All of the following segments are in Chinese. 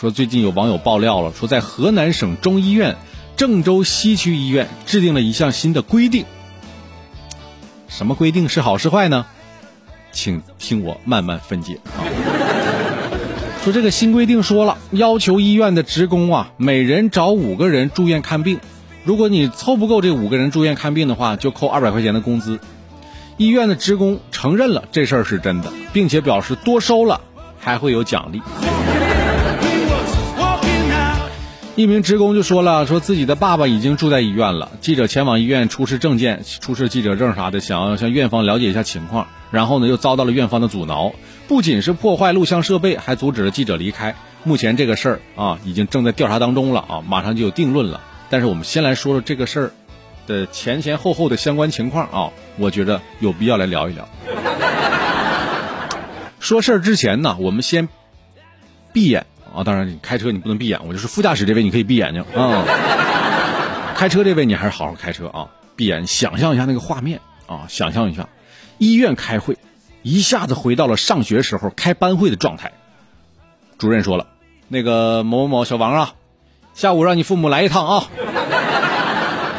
说最近有网友爆料了，说在河南省中医院郑州西区医院制定了一项新的规定。什么规定是好是坏呢？请听我慢慢分解啊。说这个新规定说了，要求医院的职工啊，每人找五个人住院看病，如果你凑不够这五个人住院看病的话，就扣二百块钱的工资。医院的职工承认了这事儿是真的，并且表示多收了还会有奖励。一名职工就说了，说自己的爸爸已经住在医院了。记者前往医院出示证件、出示记者证啥的，想要向院方了解一下情况，然后呢又遭到了院方的阻挠，不仅是破坏录像设备，还阻止了记者离开。目前这个事儿啊，已经正在调查当中了啊，马上就有定论了。但是我们先来说说这个事儿的前前后后的相关情况啊，我觉得有必要来聊一聊。说事儿之前呢，我们先闭眼。啊，当然，你开车你不能闭眼，我就是副驾驶这位，你可以闭眼睛啊。开车这位你还是好好开车啊，闭眼想象一下那个画面啊，想象一下，医院开会，一下子回到了上学时候开班会的状态。主任说了，那个某某某小王啊，下午让你父母来一趟啊，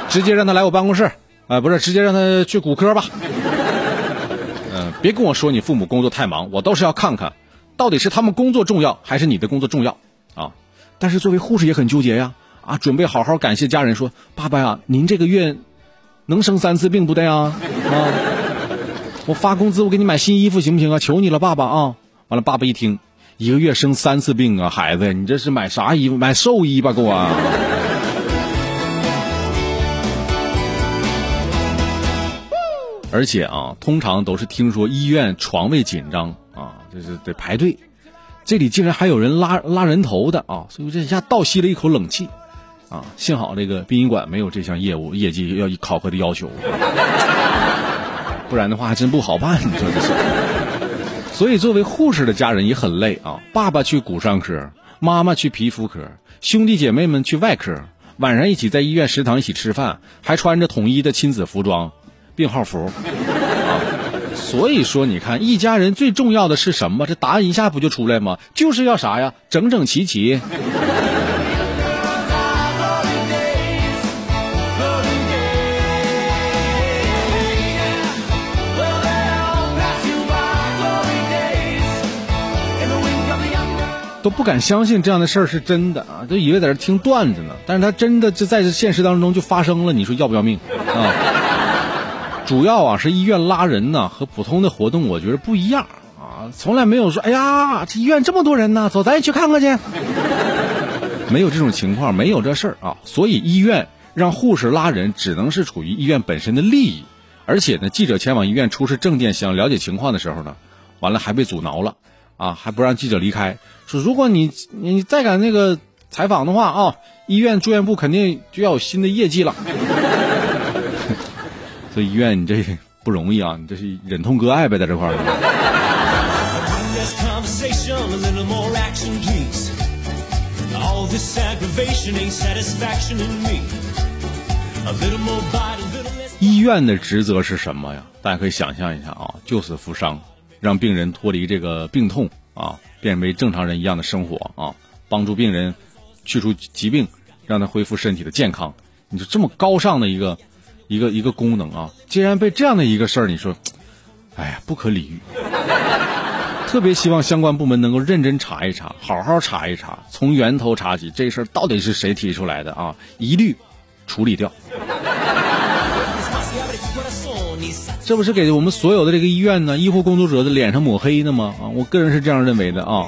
直接让他来我办公室，啊，不是，直接让他去骨科吧。嗯，别跟我说你父母工作太忙，我倒是要看看。到底是他们工作重要，还是你的工作重要啊？但是作为护士也很纠结呀！啊，准备好好感谢家人，说爸爸呀，您这个月能生三次病不对啊？啊，我发工资，我给你买新衣服行不行啊？求你了，爸爸啊！完了，爸爸一听，一个月生三次病啊，孩子，你这是买啥衣服？买寿衣吧，给我。而且啊，通常都是听说医院床位紧张。啊就是得排队，这里竟然还有人拉拉人头的啊！所以这一下倒吸了一口冷气，啊，幸好这个殡仪馆没有这项业务业绩要考核的要求，不然的话还真不好办。你说这是？所以作为护士的家人也很累啊！爸爸去骨伤科，妈妈去皮肤科，兄弟姐妹们去外科，晚上一起在医院食堂一起吃饭，还穿着统一的亲子服装，病号服。所以说，你看，一家人最重要的是什么？这答案一下不就出来吗？就是要啥呀？整整齐齐。都不敢相信这样的事儿是真的啊！都以为在这听段子呢，但是他真的就在这现实当中就发生了。你说要不要命啊？主要啊是医院拉人呢，和普通的活动我觉得不一样啊，从来没有说哎呀这医院这么多人呢，走咱也去看看去，没有这种情况，没有这事儿啊，所以医院让护士拉人只能是处于医院本身的利益，而且呢记者前往医院出示证件想了解情况的时候呢，完了还被阻挠了。啊，还不让记者离开，说如果你你再敢那个采访的话啊，医院住院部肯定就要有新的业绩了。所以医院你这不容易啊，你这是忍痛割爱呗，在这块儿。医院的职责是什么呀？大家可以想象一下啊，救死扶伤，让病人脱离这个病痛啊，变为正常人一样的生活啊，帮助病人去除疾病，让他恢复身体的健康。你说这么高尚的一个。一个一个功能啊，竟然被这样的一个事儿，你说，哎呀，不可理喻。特别希望相关部门能够认真查一查，好好查一查，从源头查起，这事儿到底是谁提出来的啊？一律处理掉。这不是给我们所有的这个医院呢，医护工作者的脸上抹黑呢吗？啊，我个人是这样认为的啊。